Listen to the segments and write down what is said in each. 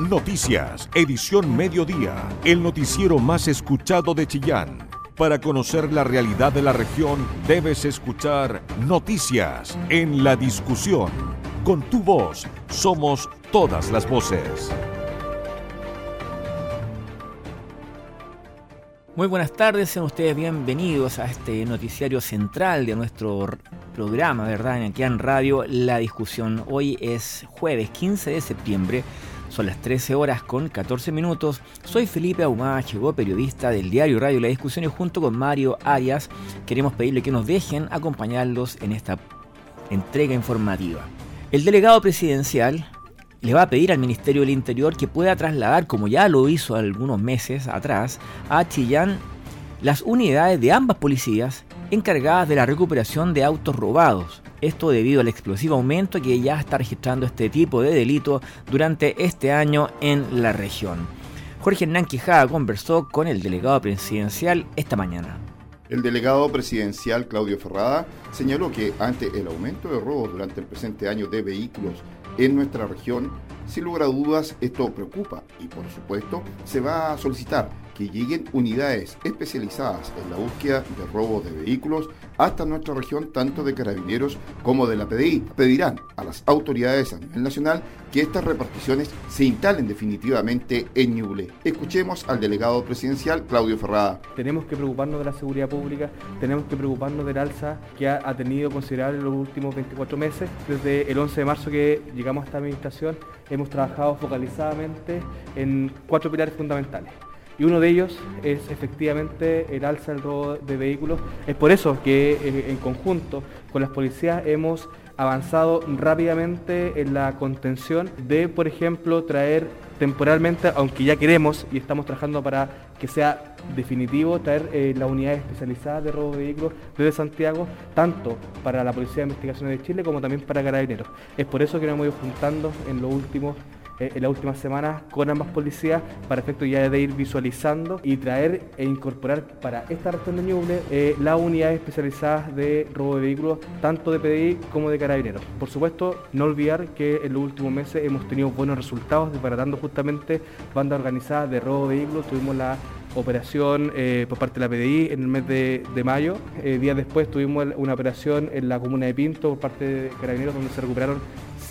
Noticias, edición mediodía, el noticiero más escuchado de Chillán. Para conocer la realidad de la región, debes escuchar Noticias en la discusión. Con tu voz, somos todas las voces. Muy buenas tardes, sean ustedes bienvenidos a este noticiario central de nuestro programa, ¿verdad? En aquí en Radio La Discusión. Hoy es jueves 15 de septiembre, son las 13 horas con 14 minutos. Soy Felipe Ahumada, llegó periodista del diario Radio La Discusión y junto con Mario Arias queremos pedirle que nos dejen acompañarlos en esta entrega informativa. El delegado presidencial le va a pedir al Ministerio del Interior que pueda trasladar, como ya lo hizo algunos meses atrás, a Chillán las unidades de ambas policías encargadas de la recuperación de autos robados. Esto debido al explosivo aumento que ya está registrando este tipo de delito durante este año en la región. Jorge Hernán Quijada conversó con el delegado presidencial esta mañana. El delegado presidencial Claudio Ferrada señaló que ante el aumento de robos durante el presente año de vehículos en nuestra región, sin lugar a dudas esto preocupa y por supuesto se va a solicitar que lleguen unidades especializadas en la búsqueda de robos de vehículos hasta nuestra región, tanto de carabineros como de la PDI. Pedirán a las autoridades a nivel nacional que estas reparticiones se instalen definitivamente en Ñuble. Escuchemos al delegado presidencial Claudio Ferrada. Tenemos que preocuparnos de la seguridad pública, tenemos que preocuparnos del alza que ha, tenido considerable en los últimos 24 meses. Desde el 11 de marzo que llegamos a esta administración, hemos trabajado focalizadamente en cuatro pilares fundamentales y uno de ellos es efectivamente el alza del robo de vehículos. Es por eso que eh, en conjunto con las policías hemos avanzado rápidamente en la contención de, por ejemplo, traer temporalmente, aunque ya queremos y estamos trabajando para que sea definitivo, traer eh, la unidad especializada de robo de vehículos desde Santiago, tanto para la Policía de Investigaciones de Chile como también para Carabineros. Es por eso que nos hemos ido juntando en los últimos eh, en las últimas semanas con ambas policías para efecto ya de ir visualizando y traer e incorporar para esta región de Ñuble eh, las unidades especializadas de robo de vehículos, tanto de PDI como de carabineros. Por supuesto, no olvidar que en los últimos meses hemos tenido buenos resultados desbaratando justamente bandas organizadas de robo de vehículos. Tuvimos la operación eh, por parte de la PDI en el mes de, de mayo. días después tuvimos una operación en la comuna de Pinto por parte de Carabineros donde se recuperaron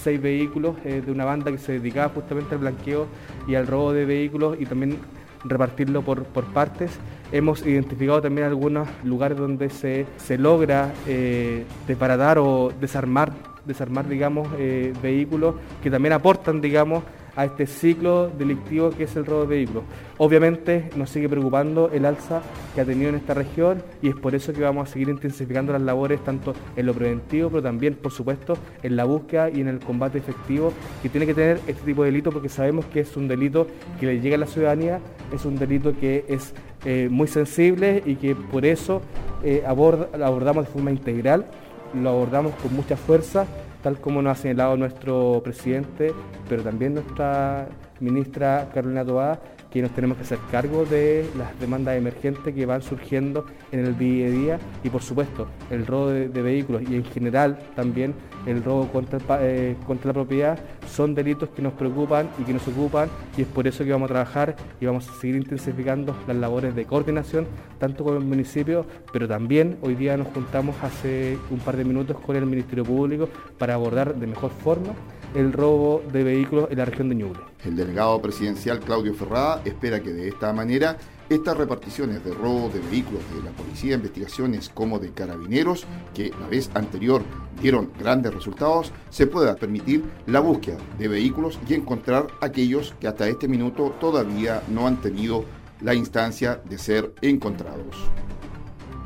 seis vehículos eh, de una banda que se dedicaba justamente al blanqueo y al robo de vehículos y también repartirlo por, partes. Hemos identificado también algunos lugares donde se, se logra eh, o desarmar, desarmar digamos, eh, vehículos que también aportan, digamos, a este ciclo delictivo que es el robo de vehículos. Obviamente nos sigue preocupando el alza que ha tenido en esta región y es por eso que vamos a seguir intensificando las labores tanto en lo preventivo, pero también, por supuesto, en la búsqueda y en el combate efectivo que tiene que tener este tipo de delito porque sabemos que es un delito que le llega a la ciudadanía, es un delito que es eh, muy sensible y que por eso eh, lo abordamos de forma integral, lo abordamos con mucha fuerza tal como nos ha señalado nuestro presidente, pero también nuestra ministra Carolina Toá, que nos tenemos que hacer cargo de las demandas emergentes que van surgiendo en el día a día y por supuesto el robo de, vehículos y en general también el robo contra, eh, contra la propiedad son delitos que nos preocupan y que nos ocupan y es por eso que vamos a trabajar y vamos a seguir intensificando las labores de coordinación tanto con el municipio pero también hoy día nos juntamos hace un par de minutos con el Ministerio Público para abordar de mejor forma el robo de vehículos en la región de Ñuble. El delegado presidencial Claudio Ferrada espera que de esta manera estas reparticiones de robo de vehículos de la Policía de Investigaciones como de Carabineros, que la vez anterior dieron grandes resultados, se pueda permitir la búsqueda de vehículos y encontrar aquellos que hasta este minuto todavía no han tenido la instancia de ser encontrados.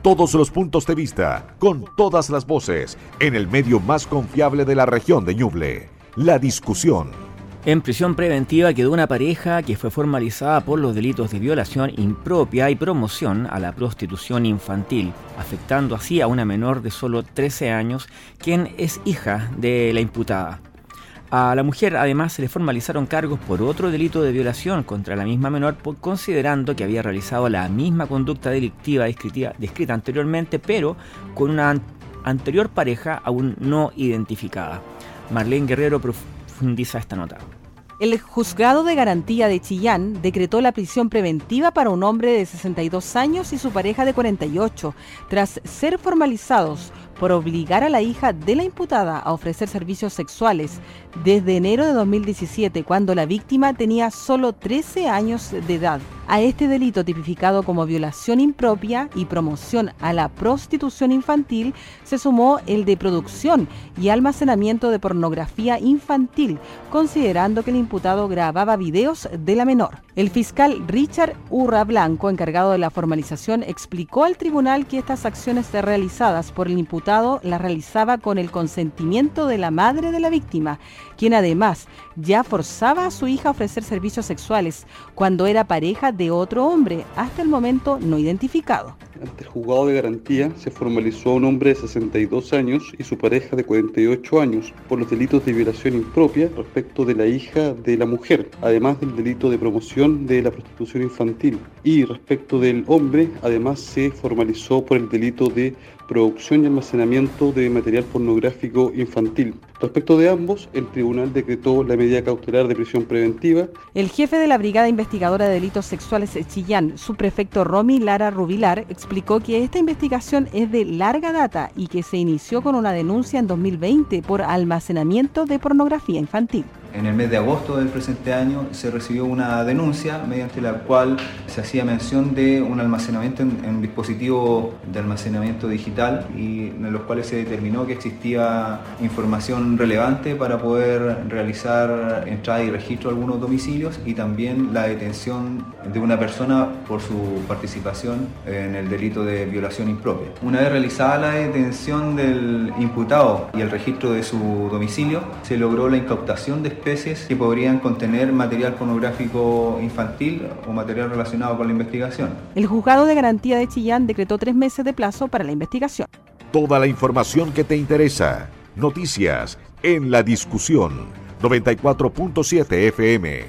Todos los puntos de vista, con todas las voces, en el medio más confiable de la región de Ñuble. La discusión. En prisión preventiva quedó una pareja que fue formalizada por los delitos de violación impropia y promoción a la prostitución infantil, afectando así a una menor de solo 13 años, quien es hija de la imputada. A la mujer además se le formalizaron cargos por otro delito de violación contra la misma menor, considerando que había realizado la misma conducta delictiva descrita, anteriormente, pero con una anterior pareja aún no identificada. Marlene Guerrero profundiza esta nota. El juzgado de garantía de Chillán decretó la prisión preventiva para un hombre de 62 años y su pareja de 48, tras ser formalizados por obligar a la hija de la imputada a ofrecer servicios sexuales desde enero de 2017, cuando la víctima tenía solo 13 años de edad. A este delito tipificado como violación impropia y promoción a la prostitución infantil se sumó el de producción y almacenamiento de pornografía infantil, considerando que el imputado grababa videos de la menor. El fiscal Richard Urra Blanco, encargado de la formalización, explicó al tribunal que estas acciones realizadas por el imputado las realizaba con el consentimiento de la madre de la víctima, quien además ya forzaba a su hija a ofrecer servicios sexuales cuando era pareja de otro hombre, hasta el momento no identificado. Ante el juzgado de garantía se formalizó a un hombre de 62 años y su pareja de 48 años por los delitos de violación impropia respecto de la hija de la mujer, además del delito de promoción de la prostitución infantil. Y respecto del hombre, además se formalizó por el delito de producción y almacenamiento de material pornográfico infantil. Respecto de ambos, el tribunal decretó la medida cautelar de prisión preventiva. El jefe de la Brigada Investigadora de Delitos Sexuales de Chillán, su prefecto Romy Lara Rubilar, explicó que esta investigación es de larga data y que se inició con una denuncia en 2020 por almacenamiento de pornografía infantil. En el mes de agosto del presente año se recibió una denuncia mediante la cual se hacía mención de un almacenamiento en, un dispositivo de almacenamiento digital y en los cuales se determinó que existía información relevante para poder realizar entrada y registro de algunos domicilios y también la detención de una persona por su participación en el delito de violación impropia. Una vez realizada la detención del imputado y el registro de su domicilio, se logró la incautación de especies que podrían contener material pornográfico infantil o material relacionado con la investigación. El juzgado de garantía de Chillán decretó tres meses de plazo para la investigación. Toda la información que te interesa. Noticias en la discusión 94.7 FM.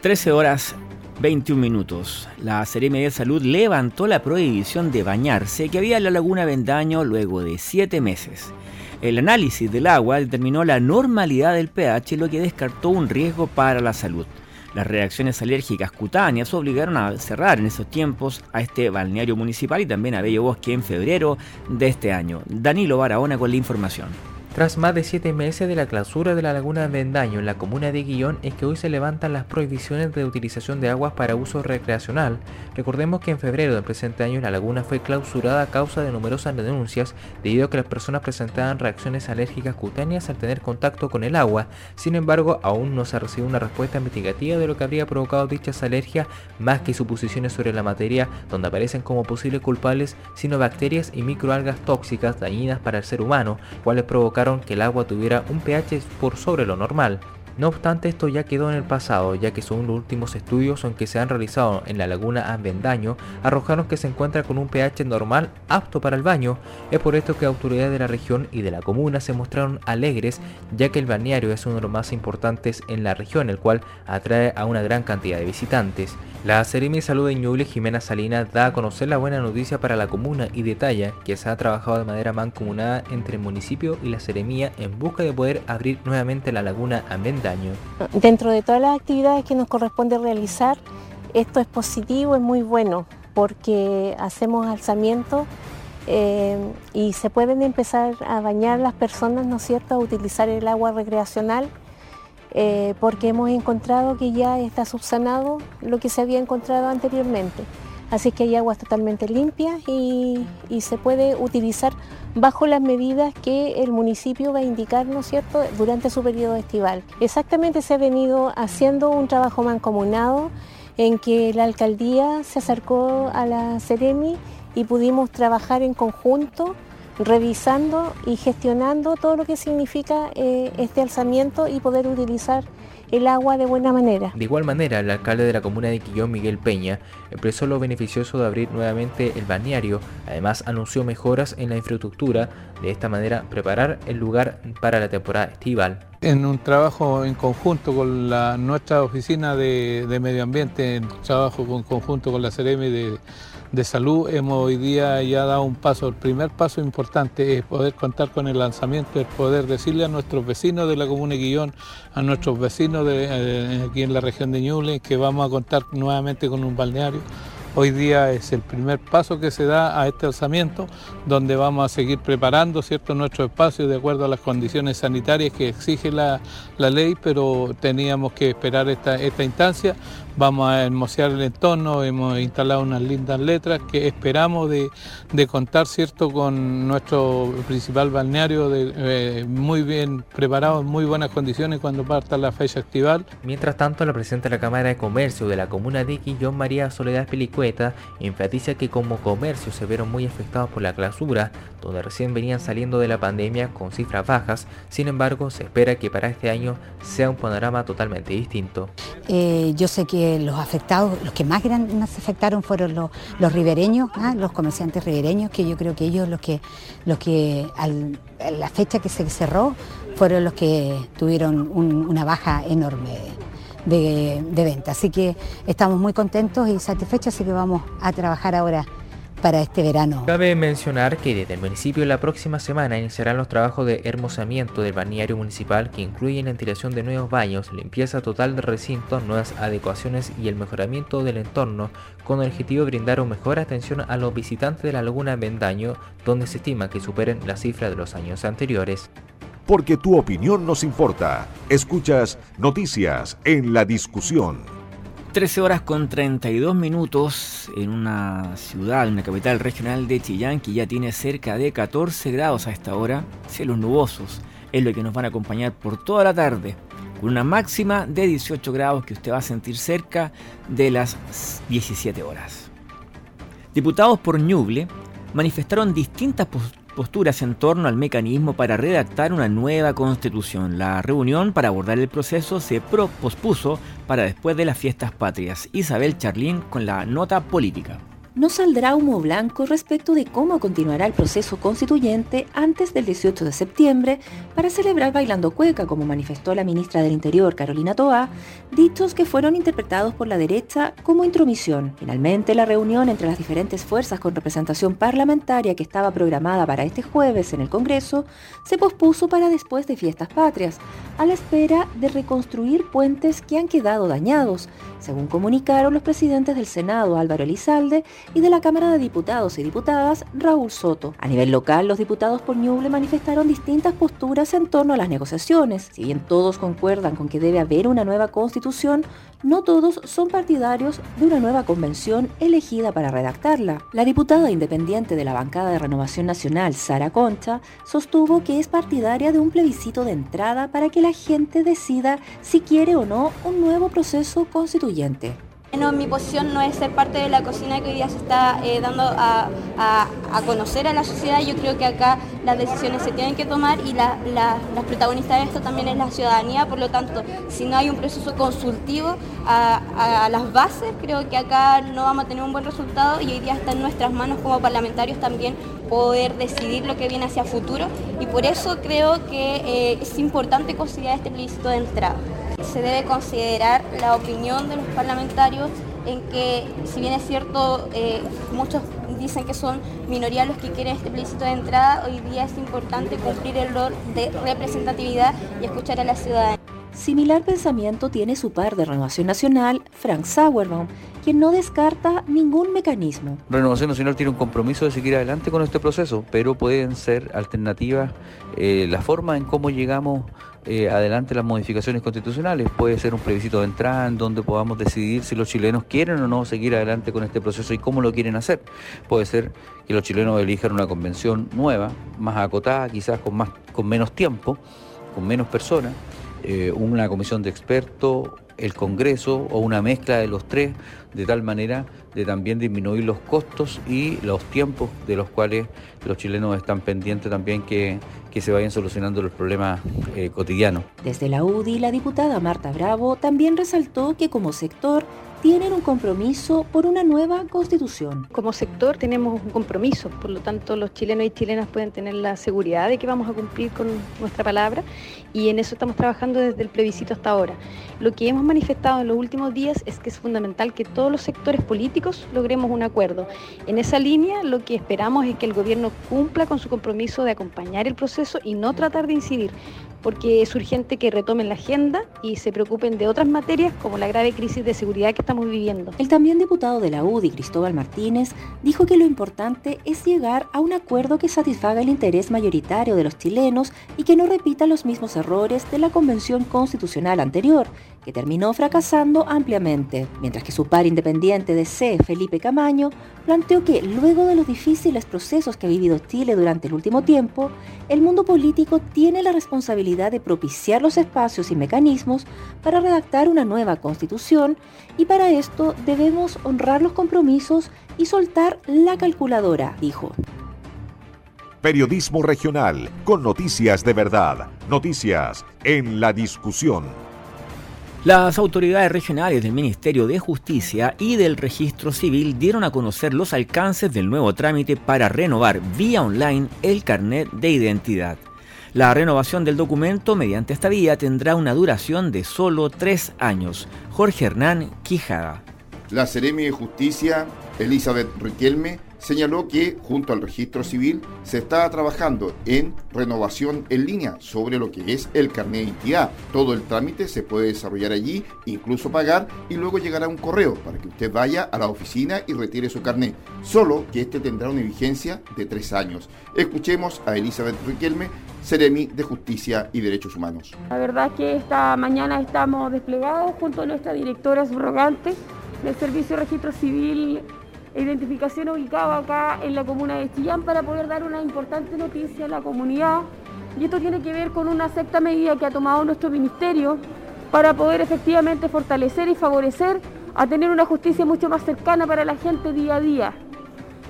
13 horas 21 minutos. La Seremi de Salud levantó la prohibición de bañarse que había en la laguna Vendaño luego de 7 meses. El análisis del agua determinó la normalidad del pH, lo que descartó un riesgo para la salud. Las reacciones alérgicas cutáneas obligaron a cerrar en esos tiempos a este balneario municipal y también a Bello Bosque en febrero de este año. Danilo Barahona con la información. Tras más de siete meses de la clausura de la laguna Vendaño en la comuna de Guillón es que hoy se levantan las prohibiciones de utilización de aguas para uso recreacional. Recordemos que en febrero del presente año la laguna fue clausurada a causa de numerosas denuncias debido a que las personas presentaban reacciones alérgicas cutáneas al tener contacto con el agua. Sin embargo, aún no se ha recibido una respuesta investigativa de lo que habría provocado dichas alergias más que suposiciones sobre la materia donde aparecen como posibles culpables bacterias y microalgas tóxicas dañinas para el ser humano, cuales provocaron que el agua tuviera un pH por sobre lo normal. No obstante, esto ya quedó en el pasado, ya que según los últimos estudios que se han realizado en la laguna Avendaño, arrojaron que se encuentra con un pH normal apto para el baño. Es por esto que autoridades de la región y de la comuna se mostraron alegres, ya que el balneario es uno de los más importantes en la región, el cual atrae a una gran cantidad de visitantes. La Seremi de Salud de Ñuble, Jimena Salinas, da a conocer la buena noticia para la comuna y detalla que se ha trabajado de manera mancomunada entre el municipio y la Seremía en busca de poder abrir nuevamente la laguna Avendaño. Dentro de todas las actividades que nos corresponde realizar, esto es positivo, es muy bueno, porque hacemos alzamiento eh, y se pueden empezar a bañar las personas, ¿no es cierto?, a utilizar el agua recreacional eh, porque hemos encontrado que ya está subsanado lo que se había encontrado anteriormente. Así que hay aguas totalmente limpias y, se puede utilizar bajo las medidas que el municipio va a indicar, ¿no cierto?, durante su periodo estival. Exactamente se ha venido haciendo un trabajo mancomunado en que la alcaldía se acercó a la Ceremi y pudimos trabajar en conjunto revisando y gestionando todo lo que significa eh, este alzamiento y poder utilizar el agua de buena manera. De igual manera, el alcalde de la comuna de Quillón, Miguel Peña, expresó lo beneficioso de abrir nuevamente el balneario. Además, anunció mejoras en la infraestructura, de esta manera preparar el lugar para la temporada estival. En un trabajo en conjunto con la, nuestra oficina de, medio ambiente, en trabajo en conjunto con la CRM de de salud, hemos hoy día ya dado un paso. El primer paso importante es poder contar con el lanzamiento, es poder decirle a nuestros vecinos de la comuna de Guillón, a nuestros vecinos de, eh, aquí en la región de Ñuble, que vamos a contar nuevamente con un balneario Hoy día es el primer paso que se da a este alzamiento, donde vamos a seguir preparando ¿cierto? nuestro espacio de acuerdo a las condiciones sanitarias que exige la, ley, pero teníamos que esperar esta, esta instancia vamos a hermosear el entorno, hemos instalado unas lindas letras que esperamos de, contar cierto con nuestro principal balneario de, eh, muy bien preparado, en muy buenas condiciones cuando parta la fecha estival. Mientras tanto, la presidenta de la Cámara de Comercio de la comuna de Quillón, María Soledad Pelicueta, enfatiza que como comercio se vieron muy afectados por la clausura, donde recién venían saliendo de la pandemia con cifras bajas, sin embargo se espera que para este año sea un panorama totalmente distinto. Eh, yo sé que los afectados, los que más afectaron fueron los, los ribereños, ¿ah? los comerciantes ribereños, que yo creo que ellos los que, los que a la fecha que se cerró fueron los que tuvieron una baja enorme de, de venta. Así que estamos muy contentos y satisfechos, así que vamos a trabajar ahora para este verano. Cabe mencionar que desde el municipio la próxima semana iniciarán los trabajos de hermosamiento del balneario municipal que incluyen la instalación de nuevos baños, limpieza total de recintos, nuevas adecuaciones y el mejoramiento del entorno con el objetivo de brindar una mejor atención a los visitantes de la laguna Vendaño, donde se estima que superen la cifra de los años anteriores. Porque tu opinión nos importa. Escuchas noticias en la discusión. 13 horas con 32 minutos en una ciudad, en una capital regional de Chillán que ya tiene cerca de 14 grados a esta hora, cielos nubosos, es lo que nos van a acompañar por toda la tarde, con una máxima de 18 grados que usted va a sentir cerca de las 17 horas. Diputados por Ñuble manifestaron distintas posturas en torno al mecanismo para redactar una nueva constitución. La reunión para abordar el proceso se pospuso para después de las fiestas patrias. Isabel Charlín con la nota política no saldrá humo blanco respecto de cómo continuará el proceso constituyente antes del 18 de septiembre para celebrar bailando cueca, como manifestó la ministra del Interior, Carolina Toá, dichos que fueron interpretados por la derecha como intromisión. Finalmente, la reunión entre las diferentes fuerzas con representación parlamentaria que estaba programada para este jueves en el Congreso se pospuso para después de fiestas patrias, a la espera de reconstruir puentes que han quedado dañados, según comunicaron los presidentes del Senado, Álvaro Elizalde, y de la Cámara de Diputados y Diputadas, Raúl Soto. A nivel local, los diputados por Ñuble manifestaron distintas posturas en torno a las negociaciones. Si bien todos concuerdan con que debe haber una nueva constitución, no todos son partidarios de una nueva convención elegida para redactarla. La diputada independiente de la bancada de Renovación Nacional, Sara Concha, sostuvo que es partidaria de un plebiscito de entrada para que la gente decida si quiere o no un nuevo proceso constituyente. No, mi posición no es ser parte de la cocina que hoy día se está eh, dando a, conocer a la sociedad. Yo creo que acá las decisiones se tienen que tomar y las protagonistas de esto también es la ciudadanía. Por lo tanto, si no hay un proceso consultivo a, las bases, creo que acá no vamos a tener un buen resultado y hoy día está en nuestras manos como parlamentarios también poder decidir lo que viene hacia futuro. Y por eso creo que eh, es importante considerar este plebiscito de entrada se debe considerar la opinión de los parlamentarios en que, si bien es cierto, eh, muchos dicen que son minorías los que quieren este plebiscito de entrada, hoy día es importante cumplir el rol de representatividad y escuchar a la ciudadanía. Similar pensamiento tiene su par de Renovación Nacional, Frank Sauerbaum, quien no descarta ningún mecanismo. Renovación Nacional tiene un compromiso de seguir adelante con este proceso, pero pueden ser alternativas eh, la forma en cómo llegamos eh, adelante las modificaciones constitucionales. Puede ser un plebiscito de entrada en donde podamos decidir si los chilenos quieren o no seguir adelante con este proceso y cómo lo quieren hacer. Puede ser que los chilenos elijan una convención nueva, más acotada, quizás con, más, con menos tiempo, con menos personas, eh, una comisión de expertos, el Congreso o una mezcla de los tres, de tal manera de también disminuir los costos y los tiempos de los cuales los chilenos están pendientes también que, que se vayan solucionando los problemas eh, cotidianos. Desde la UDI, la diputada Marta Bravo también resaltó que como sector tienen un compromiso por una nueva constitución. Como sector tenemos un compromiso, por lo tanto los chilenos y chilenas pueden tener la seguridad de que vamos a cumplir con nuestra palabra y en eso estamos trabajando desde el plebiscito hasta ahora. Lo que hemos manifestado en los últimos días es que es fundamental que todos los sectores políticos logremos un acuerdo. En esa línea, lo que esperamos es que el gobierno cumpla con su compromiso de acompañar el proceso y no tratar de incidir porque es urgente que retomen la agenda y se preocupen de otras materias como la grave crisis de seguridad que estamos viviendo. El también diputado de la UDI, Cristóbal Martínez, dijo que lo importante es llegar a un acuerdo que satisfaga el interés mayoritario de los chilenos y que no repita los mismos errores de la Convención Constitucional anterior, que terminó fracasando ampliamente, mientras que su par independiente de C, Felipe Camaño, planteó que luego de los difíciles procesos que ha vivido Chile durante el último tiempo, el mundo político tiene la responsabilidad de propiciar los espacios y mecanismos para redactar una nueva constitución y para esto debemos honrar los compromisos y soltar la calculadora, dijo. Periodismo regional con noticias de verdad, noticias en la discusión. Las autoridades regionales del Ministerio de Justicia y del Registro Civil dieron a conocer los alcances del nuevo trámite para renovar vía online el carnet de identidad. La renovación del documento mediante esta vía tendrá una duración de solo tres años. Jorge Hernán Quijada. La Seremi de Justicia, Elizabeth Riquelme, señaló que junto al registro civil se está trabajando en renovación en línea sobre lo que es el carnet de identidad. Todo el trámite se puede desarrollar allí, incluso pagar y luego llegará un correo para que usted vaya a la oficina y retire su carnet. Solo que este tendrá una vigencia de tres años. Escuchemos a Elizabeth Riquelme, Seremi de Justicia y Derechos Humanos. La verdad es que esta mañana estamos desplegados junto a nuestra directora subrogante del Servicio de Registro Civil identificación ubicado acá en la comuna de Chillán para poder dar una importante noticia a la comunidad. Y esto tiene que ver con una sexta medida que ha tomado nuestro ministerio para poder efectivamente fortalecer y favorecer a tener una justicia mucho más cercana para la gente día a día.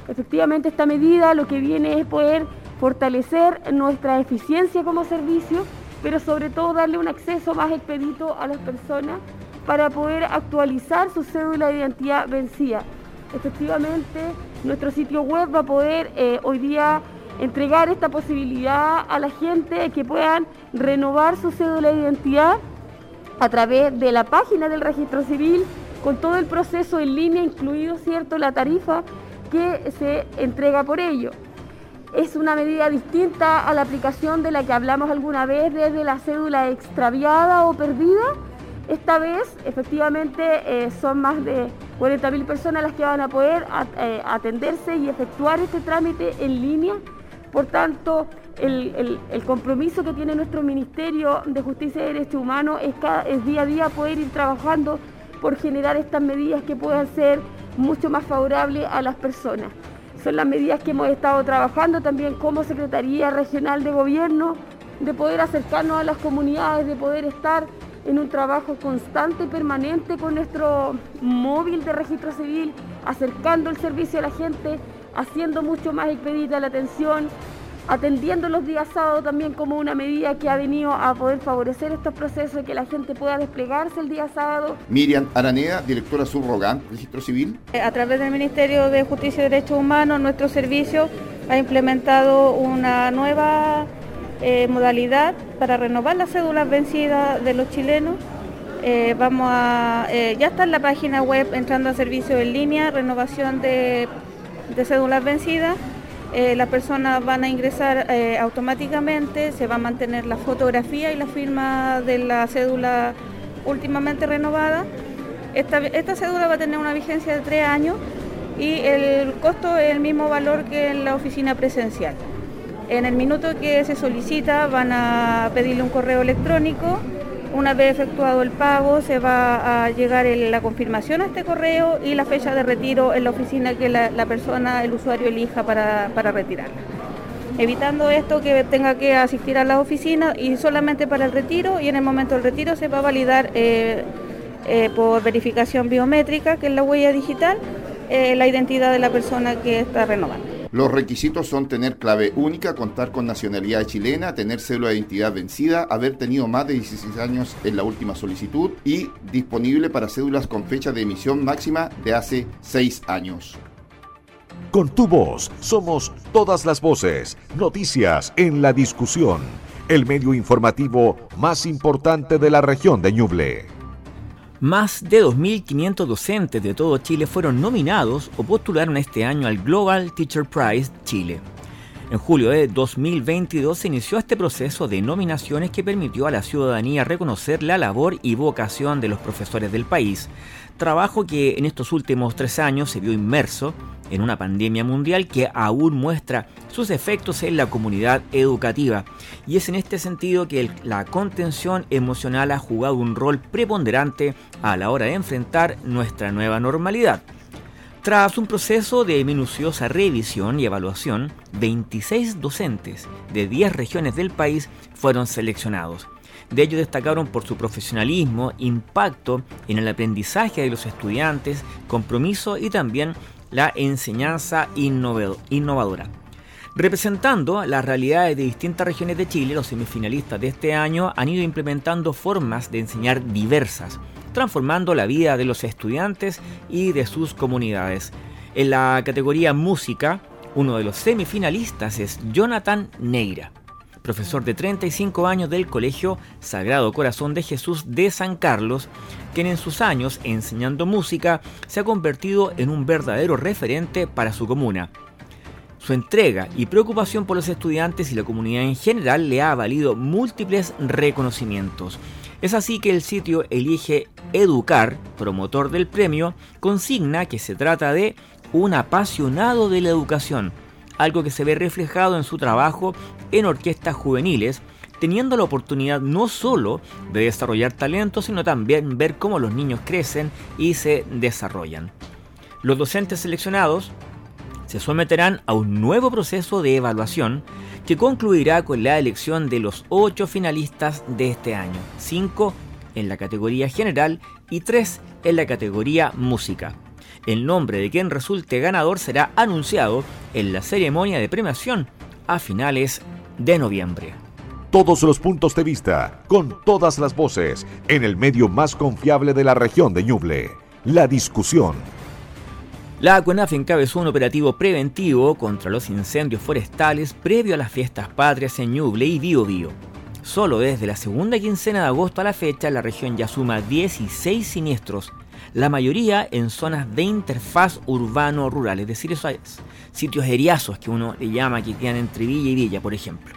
Efectivamente esta medida lo que viene es poder fortalecer nuestra eficiencia como servicio, pero sobre todo darle un acceso más expedito a las personas para poder actualizar su cédula de identidad vencida efectivamente nuestro sitio web va a poder eh, hoy día entregar esta posibilidad a la gente que puedan renovar su cédula de identidad a través de la página del registro civil con todo el proceso en línea, incluido cierto la tarifa que se entrega por ello. Es una medida distinta a la aplicación de la que hablamos alguna vez desde la cédula extraviada o perdida. Esta vez, efectivamente, eh, son más de 40.000 personas las que van a poder eh, atenderse y efectuar este trámite en línea. Por tanto, el, compromiso que tiene nuestro Ministerio de Justicia y Derechos Humanos es, es día a día poder ir trabajando por generar estas medidas que puedan ser mucho más favorables a las personas. Son las medidas que hemos estado trabajando también como Secretaría Regional de Gobierno, de poder acercarnos a las comunidades, de poder estar en un trabajo constante y permanente con nuestro móvil de registro civil, acercando el servicio a la gente, haciendo mucho más expedita la atención, atendiendo los días sábados también como una medida que ha venido a poder favorecer estos procesos y que la gente pueda desplegarse el día sábado. Miriam Araneda, directora subrogante, Registro Civil. Eh, a través del Ministerio de Justicia y Derechos Humanos, nuestro servicio ha implementado una nueva eh, modalidad para renovar las cédulas vencidas de los chilenos. Eh, vamos a, eh, ya está en la página web entrando a servicio en línea, renovación de, cédulas vencidas. las personas van a ingresar automáticamente, se va a mantener la fotografía y la firma de la cédula últimamente renovada. Esta, esta cédula va a tener una vigencia de tres años y el costo es el mismo valor que en la oficina presencial. En el minuto que se solicita van a pedirle un correo electrónico. Una vez efectuado el pago se va a llegar la confirmación a este correo y la fecha de retiro en la oficina que la, persona, el usuario elija para, retirarla. Evitando esto que tenga que asistir a la oficina y solamente para el retiro y en el momento del retiro se va a validar eh, eh, por verificación biométrica, que es la huella digital, eh, la identidad de la persona que está renovando. Los requisitos son tener clave única, contar con nacionalidad chilena, tener cédula de identidad vencida, haber tenido más de 16 años en la última solicitud y disponible para cédulas con fecha de emisión máxima de hace 6 años. Con tu voz somos todas las voces, noticias en la discusión, el medio informativo más importante de la región de Ñuble. Más de 2.500 docentes de todo Chile fueron nominados o postularon este año al Global Teacher Prize Chile. En julio de 2022 se inició este proceso de nominaciones que permitió a la ciudadanía reconocer la labor y vocación de los profesores del país, trabajo que en estos últimos tres años se vio inmerso en una pandemia mundial que aún muestra sus efectos en la comunidad educativa. Y es en este sentido que la contención emocional ha jugado un rol preponderante a la hora de enfrentar nuestra nueva normalidad. Tras un proceso de minuciosa revisión y evaluación, 26 docentes de 10 regiones del país fueron seleccionados. De ellos destacaron por su profesionalismo, impacto en el aprendizaje de los estudiantes, compromiso y también la enseñanza innovadora. Representando las realidades de distintas regiones de Chile, los semifinalistas de este año han ido implementando formas de enseñar diversas, transformando la vida de los estudiantes y de sus comunidades. En la categoría música, uno de los semifinalistas es Jonathan Neira, profesor de 35 años del Colegio Sagrado Corazón de Jesús de San Carlos, quien en sus años enseñando música se ha convertido en un verdadero referente para su comuna. Su entrega y preocupación por los estudiantes y la comunidad en general le ha valido múltiples reconocimientos. Es así que el sitio Elige Educar, promotor del premio, consigna que se trata de un apasionado de la educación, algo que se ve reflejado en su trabajo en orquestas juveniles, teniendo la oportunidad no solo de desarrollar talentos, sino también ver cómo los niños crecen y se desarrollan. Los docentes seleccionados se someterán a un nuevo proceso de evaluación que concluirá con la elección de los ocho finalistas de este año, cinco en la categoría general y tres en la categoría música. El nombre de quien resulte ganador será anunciado en la ceremonia de premiación a finales de noviembre. Todos los puntos de vista, con todas las voces, en el medio más confiable de la región de Ñuble. La discusión. La CONAF encabezó un operativo preventivo contra los incendios forestales previo a las fiestas patrias en Ñuble y Biobío. Solo desde la segunda quincena de agosto a la fecha, la región ya suma 16 siniestros, la mayoría en zonas de interfaz urbano-rural, es decir, esos sitios eriazos que uno le llama que quedan entre Villa y Villa, por ejemplo.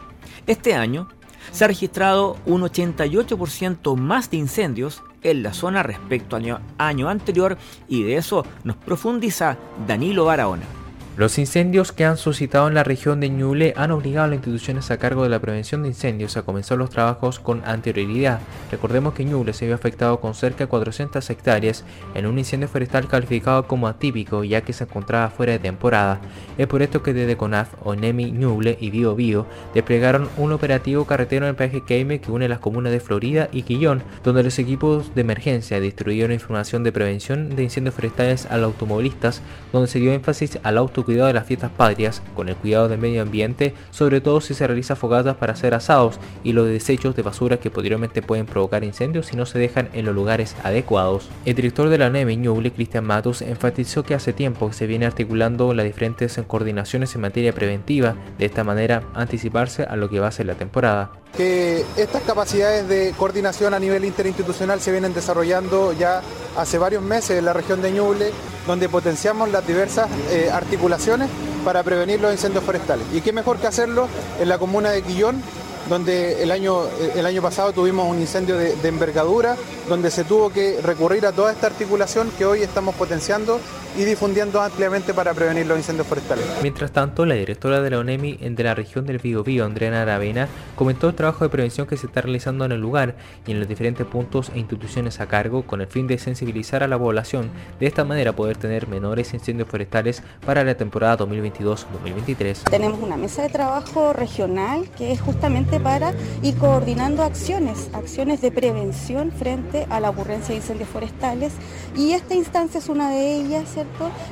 Este año se ha registrado un 88% más de incendios en la zona respecto al año, anterior y de eso nos profundiza Danilo Barahona. Los incendios que han suscitado en la región de Ñuble han obligado a las instituciones a cargo de la prevención de incendios a comenzar los trabajos con anterioridad. Recordemos que Ñuble se vio afectado con cerca de 400 hectáreas en un incendio forestal calificado como atípico ya que se encontraba fuera de temporada. Es por esto que desde CONAF, ONEMI, Ñuble y Bio Bio desplegaron un operativo carretero en el peaje Keime que une las comunas de Florida y Quillón, donde los equipos de emergencia distribuyeron información de prevención de incendios forestales a los automovilistas, donde se dio énfasis al auto cuidado de las fiestas patrias, con el cuidado del medio ambiente, sobre todo si se realiza fogatas para hacer asados y los desechos de basura que posteriormente pueden provocar incendios si no se dejan en los lugares adecuados. El director de la NEME, Ñuble, Cristian Matos, enfatizó que hace tiempo se viene articulando las diferentes coordinaciones en materia preventiva, de esta manera anticiparse a lo que va a ser la temporada que estas capacidades de coordinación a nivel interinstitucional se vienen desarrollando ya hace varios meses en la región de Ñuble, donde potenciamos las diversas eh, articulaciones para prevenir los incendios forestales. Y qué mejor que hacerlo en la comuna de Quillón, donde el año, el año pasado tuvimos un incendio de, envergadura, donde se tuvo que recurrir a toda esta articulación que hoy estamos potenciando y difundiendo ampliamente para prevenir los incendios forestales. Mientras tanto, la directora de la ONEMI de la región del Biobío, Andrea Aravena, comentó el trabajo de prevención que se está realizando en el lugar y en los diferentes puntos e instituciones a cargo con el fin de sensibilizar a la población, de esta manera poder tener menores incendios forestales para la temporada 2022-2023. Tenemos una mesa de trabajo regional que es justamente para ir coordinando acciones, acciones de prevención frente a la ocurrencia de incendios forestales y esta instancia es una de ellas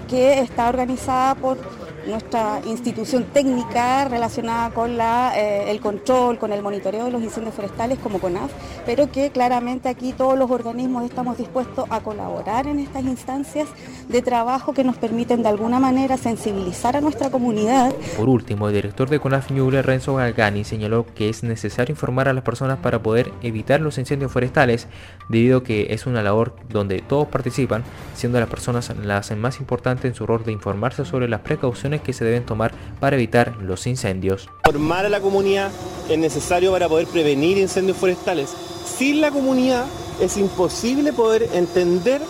Que está organizada por nuestra institución técnica relacionada con la, eh, el control, con el monitoreo de los incendios forestales como CONAF, pero que claramente aquí todos los organismos estamos dispuestos a colaborar en estas instancias de trabajo que nos permiten de alguna manera sensibilizar a nuestra comunidad. Por último, el director de CONAF Ñuble, Renzo Galgani, señaló que es necesario informar a las personas para poder evitar los incendios forestales, debido a que es una labor donde todos participan, siendo las personas las más importantes en su rol de informarse sobre las precauciones que se deben tomar para evitar los incendios. Formar a la comunidad es necesario para poder prevenir incendios forestales. Sin la comunidad es imposible poder entender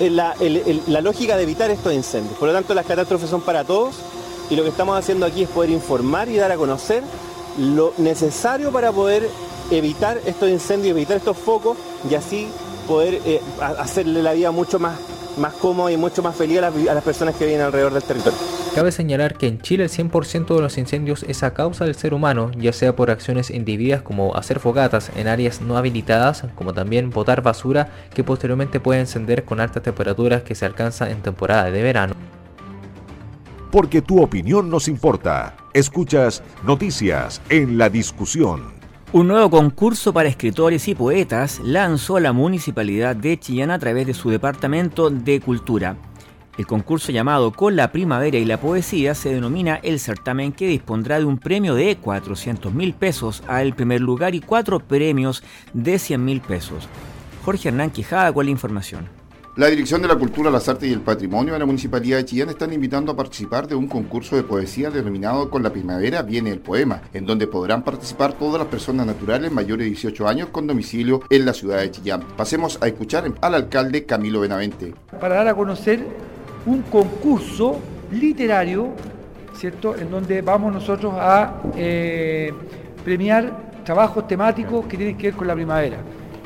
eh, la lógica de evitar estos incendios. Por lo tanto, las catástrofes son para todos y lo que estamos haciendo aquí es poder informar y dar a conocer lo necesario para poder evitar estos incendios, evitar estos focos y así poder eh, hacerle la vida mucho más, más cómoda y mucho más feliz a las personas que viven alrededor del territorio. Cabe señalar que en Chile el 100% de los incendios es a causa del ser humano, ya sea por acciones indebidas como hacer fogatas en áreas no habilitadas, como también botar basura que posteriormente puede encender con altas temperaturas que se alcanza en temporada de verano. Porque tu opinión nos importa. Escuchas Noticias en la discusión. Un nuevo concurso para escritores y poetas lanzó la Municipalidad de Chillán a través de su Departamento de Cultura. El concurso llamado Con la Primavera y la Poesía se denomina el certamen que dispondrá de un premio de 400 mil pesos al primer lugar y cuatro premios de 100 mil pesos. Jorge Hernán Quijada con la información. La Dirección de la Cultura, las Artes y el Patrimonio de la Municipalidad de Chillán están invitando a participar de un concurso de poesía denominado Con la Primavera viene el poema, en donde podrán participar todas las personas naturales mayores de 18 años con domicilio en la ciudad de Chillán. Pasemos a escuchar al alcalde Camilo Benavente. Para dar a conocer un concurso literario, ¿cierto? En donde vamos nosotros a eh, premiar trabajos temáticos que tienen que ver con la primavera.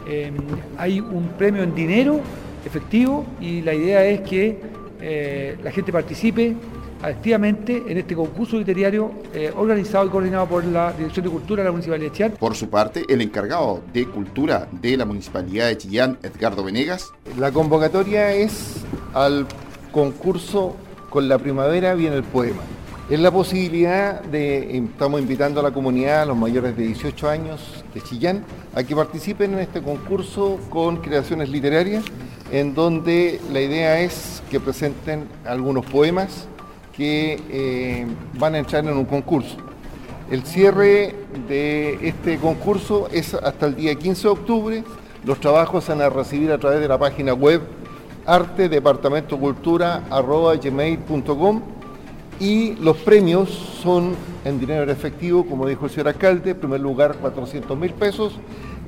Em, hay un premio en dinero efectivo y la idea es que eh, la gente participe activamente en este concurso literario eh, organizado y coordinado por la Dirección de Cultura de la Municipalidad de Chillán. Por su parte, el encargado de Cultura de la Municipalidad de Chillán, Edgardo Venegas. La convocatoria es al concurso con la primavera viene el poema. Es la posibilidad de, estamos invitando a la comunidad, a los mayores de 18 años de Chillán, a que participen en este concurso con creaciones literarias, en donde la idea es que presenten algunos poemas que eh, van a entrar en un concurso. El cierre de este concurso es hasta el día 15 de octubre. Los trabajos se van a recibir a través de la página web arte y los premios son en dinero efectivo, como dijo el señor alcalde, en primer lugar 400 mil pesos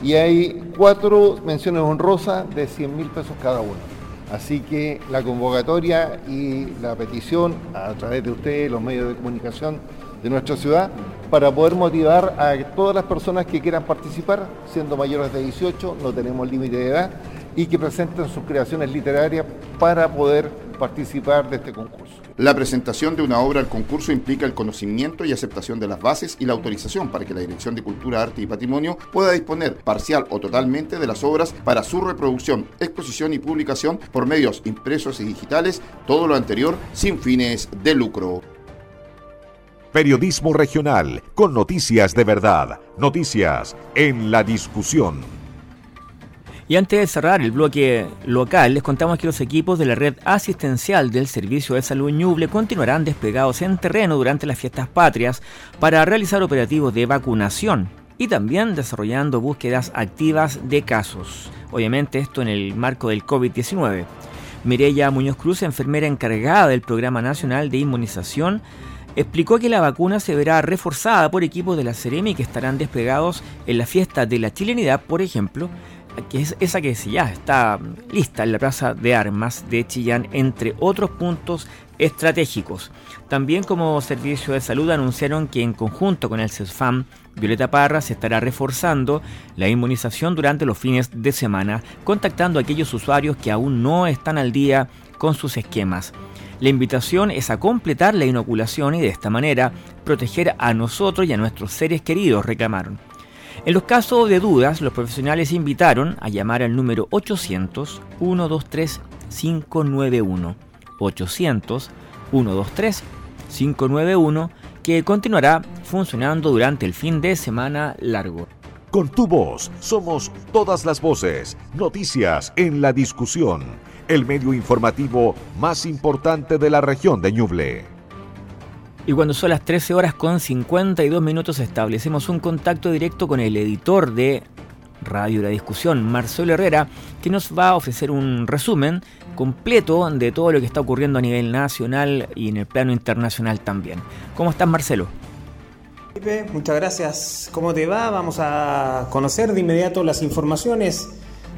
y hay cuatro menciones honrosas de 100 mil pesos cada uno. Así que la convocatoria y la petición a través de ustedes, los medios de comunicación de nuestra ciudad, para poder motivar a todas las personas que quieran participar, siendo mayores de 18, no tenemos límite de edad, y que presenten sus creaciones literarias para poder participar de este concurso. La presentación de una obra al concurso implica el conocimiento y aceptación de las bases y la autorización para que la Dirección de Cultura, Arte y Patrimonio pueda disponer parcial o totalmente de las obras para su reproducción, exposición y publicación por medios impresos y digitales, todo lo anterior sin fines de lucro. Periodismo regional con noticias de verdad, noticias en la discusión. Y antes de cerrar el bloque local, les contamos que los equipos de la red asistencial del Servicio de Salud Ñuble continuarán desplegados en terreno durante las fiestas patrias para realizar operativos de vacunación y también desarrollando búsquedas activas de casos. Obviamente esto en el marco del COVID-19. Mireya Muñoz Cruz, enfermera encargada del Programa Nacional de Inmunización, explicó que la vacuna se verá reforzada por equipos de la Ceremi que estarán desplegados en la fiesta de la chilenidad, por ejemplo, que es esa que ya está lista en la Plaza de Armas de Chillán, entre otros puntos estratégicos. También como Servicio de Salud anunciaron que en conjunto con el CESFAM, Violeta Parra se estará reforzando la inmunización durante los fines de semana, contactando a aquellos usuarios que aún no están al día con sus esquemas. La invitación es a completar la inoculación y de esta manera proteger a nosotros y a nuestros seres queridos, reclamaron. En los casos de dudas, los profesionales invitaron a llamar al número 800-123-591. 800 123 591 que continuará funcionando durante el fin de semana largo. Con tu voz somos todas las voces, noticias en la discusión, el medio informativo más importante de la región de Ñuble. Y cuando son las 13 horas con 52 minutos establecemos un contacto directo con el editor de Radio La Discusión, Marcelo Herrera, que nos va a ofrecer un resumen completo de todo lo que está ocurriendo a nivel nacional y en el plano internacional también. ¿Cómo estás, Marcelo? Muchas gracias. ¿Cómo te va? Vamos a conocer de inmediato las informaciones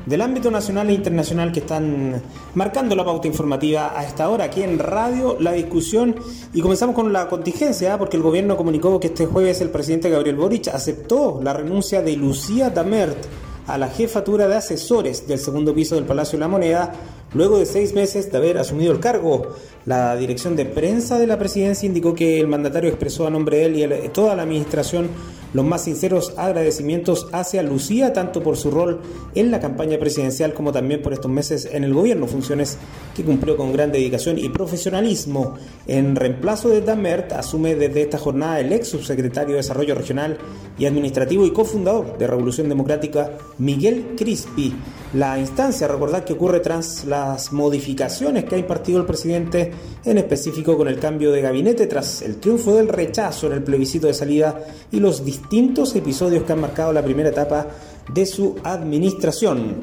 del ámbito nacional e internacional que están marcando la pauta informativa a esta hora aquí en Radio La Discusión y comenzamos con la contingencia ¿eh? porque el gobierno comunicó que este jueves el presidente Gabriel Boric aceptó la renuncia de Lucía Damert a la jefatura de asesores del segundo piso del Palacio de la Moneda luego de seis meses de haber asumido el cargo. La dirección de prensa de la presidencia indicó que el mandatario expresó a nombre de él y toda la administración los más sinceros agradecimientos hacia Lucía, tanto por su rol en la campaña presidencial como también por estos meses en el gobierno, funciones que cumplió con gran dedicación y profesionalismo. En reemplazo de Damert, asume desde esta jornada el ex subsecretario de Desarrollo Regional y Administrativo y cofundador de Revolución Democrática, Miguel Crispi. La instancia, recordad que ocurre tras las modificaciones que ha impartido el presidente, en específico con el cambio de gabinete tras el triunfo del rechazo en el plebiscito de salida y los distintos episodios que han marcado la primera etapa de su administración.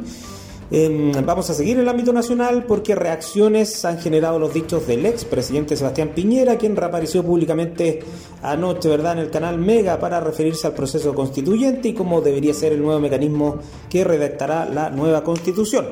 Em, vamos a seguir en el ámbito nacional porque reacciones han generado los dichos del ex presidente Sebastián Piñera, quien reapareció públicamente anoche, ¿verdad?, en el canal Mega para referirse al proceso constituyente y cómo debería ser el nuevo mecanismo que redactará la nueva constitución.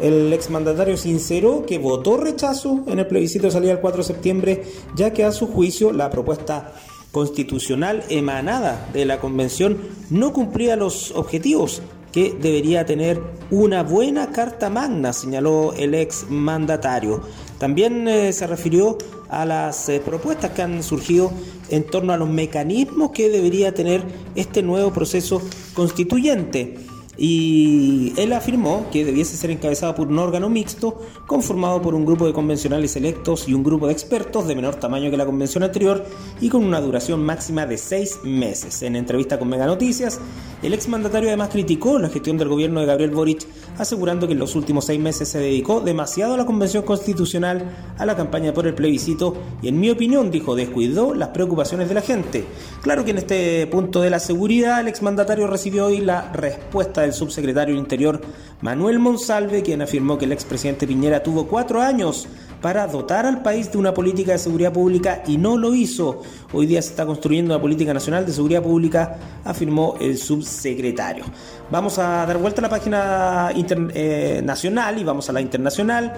El exmandatario sinceró que votó rechazo en el plebiscito de salida el 4 de septiembre, ya que a su juicio la propuesta constitucional emanada de la convención no cumplía los objetivos que debería tener una buena carta magna, señaló el ex mandatario. También eh, se refirió a las eh, propuestas que han surgido en torno a los mecanismos que debería tener este nuevo proceso constituyente y él afirmó que debiese ser encabezado por un órgano mixto conformado por un grupo de convencionales electos y un grupo de expertos de menor tamaño que la convención anterior y con una duración máxima de seis meses. En entrevista con Mega Noticias, el exmandatario además criticó la gestión del gobierno de Gabriel Boric, asegurando que en los últimos seis meses se dedicó demasiado a la convención constitucional, a la campaña por el plebiscito y en mi opinión, dijo, descuidó las preocupaciones de la gente. Claro que en este punto de la seguridad el exmandatario recibió hoy la respuesta del subsecretario del Interior Manuel Monsalve, quien afirmó que el expresidente Piñera tuvo cuatro años para dotar al país de una política de seguridad pública y no lo hizo. Hoy día se está construyendo una política nacional de seguridad pública, afirmó el subsecretario. Vamos a dar vuelta a la página eh, nacional y vamos a la internacional.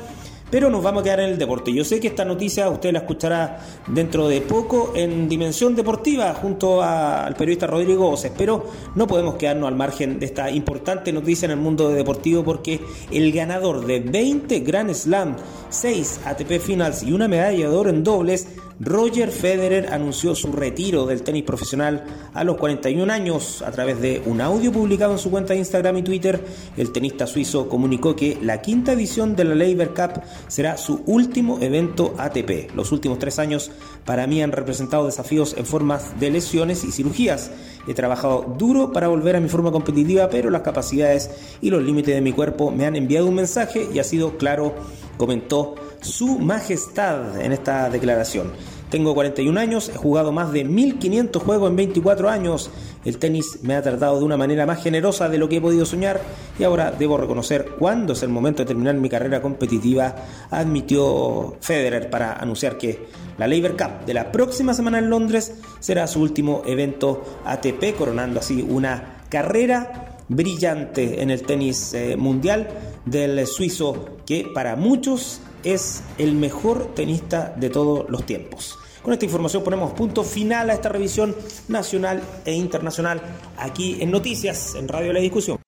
Pero nos vamos a quedar en el deporte. Yo sé que esta noticia usted la escuchará dentro de poco en Dimensión Deportiva junto al periodista Rodrigo Oces, pero no podemos quedarnos al margen de esta importante noticia en el mundo deportivo porque el ganador de 20 Grand Slam, 6 ATP Finals y una medalla de oro en dobles Roger Federer anunció su retiro del tenis profesional a los 41 años. A través de un audio publicado en su cuenta de Instagram y Twitter, el tenista suizo comunicó que la quinta edición de la Labor Cup será su último evento ATP. Los últimos tres años para mí han representado desafíos en formas de lesiones y cirugías. He trabajado duro para volver a mi forma competitiva, pero las capacidades y los límites de mi cuerpo me han enviado un mensaje y ha sido claro, comentó su Majestad en esta declaración. Tengo 41 años, he jugado más de 1500 juegos en 24 años. El tenis me ha tratado de una manera más generosa de lo que he podido soñar y ahora debo reconocer cuándo es el momento de terminar mi carrera competitiva, admitió Federer para anunciar que la Labor Cup de la próxima semana en Londres será su último evento ATP, coronando así una carrera brillante en el tenis eh, mundial del suizo que para muchos es el mejor tenista de todos los tiempos. Con esta información ponemos punto final a esta revisión nacional e internacional aquí en Noticias, en Radio La Discusión.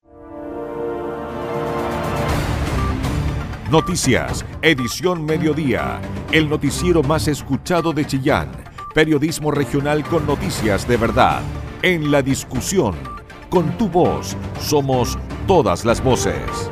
Noticias, edición mediodía, el noticiero más escuchado de Chillán, periodismo regional con noticias de verdad, en la discusión, con tu voz, somos todas las voces.